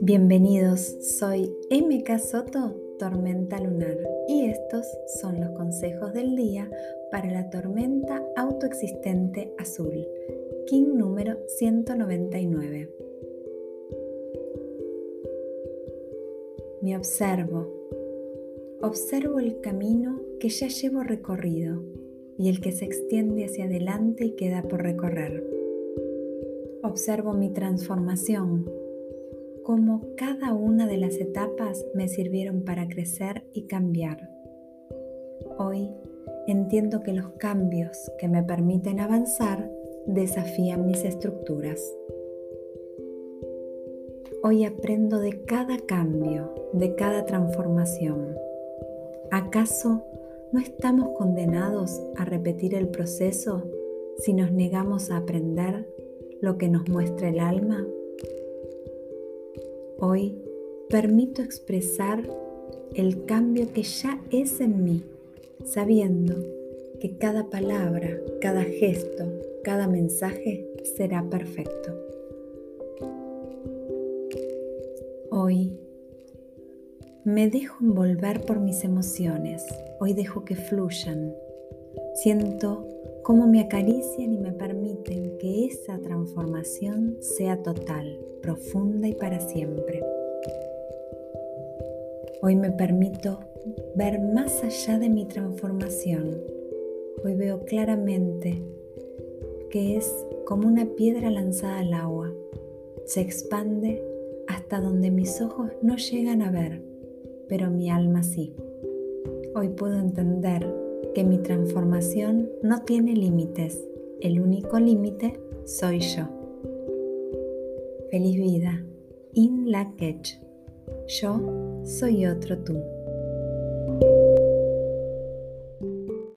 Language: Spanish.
Bienvenidos, soy MK Soto, Tormenta Lunar, y estos son los consejos del día para la tormenta autoexistente azul, King número 199. Me observo, observo el camino que ya llevo recorrido y el que se extiende hacia adelante y queda por recorrer. Observo mi transformación cómo cada una de las etapas me sirvieron para crecer y cambiar. Hoy entiendo que los cambios que me permiten avanzar desafían mis estructuras. Hoy aprendo de cada cambio, de cada transformación. ¿Acaso no estamos condenados a repetir el proceso si nos negamos a aprender lo que nos muestra el alma? Hoy permito expresar el cambio que ya es en mí, sabiendo que cada palabra, cada gesto, cada mensaje será perfecto. Hoy me dejo envolver por mis emociones, hoy dejo que fluyan. Siento cómo me acarician y me permiten que esa transformación sea total, profunda y para siempre. Hoy me permito ver más allá de mi transformación. Hoy veo claramente que es como una piedra lanzada al agua. Se expande hasta donde mis ojos no llegan a ver, pero mi alma sí. Hoy puedo entender que mi transformación no tiene límites. El único límite soy yo. Feliz vida. In la Yo soy otro tú.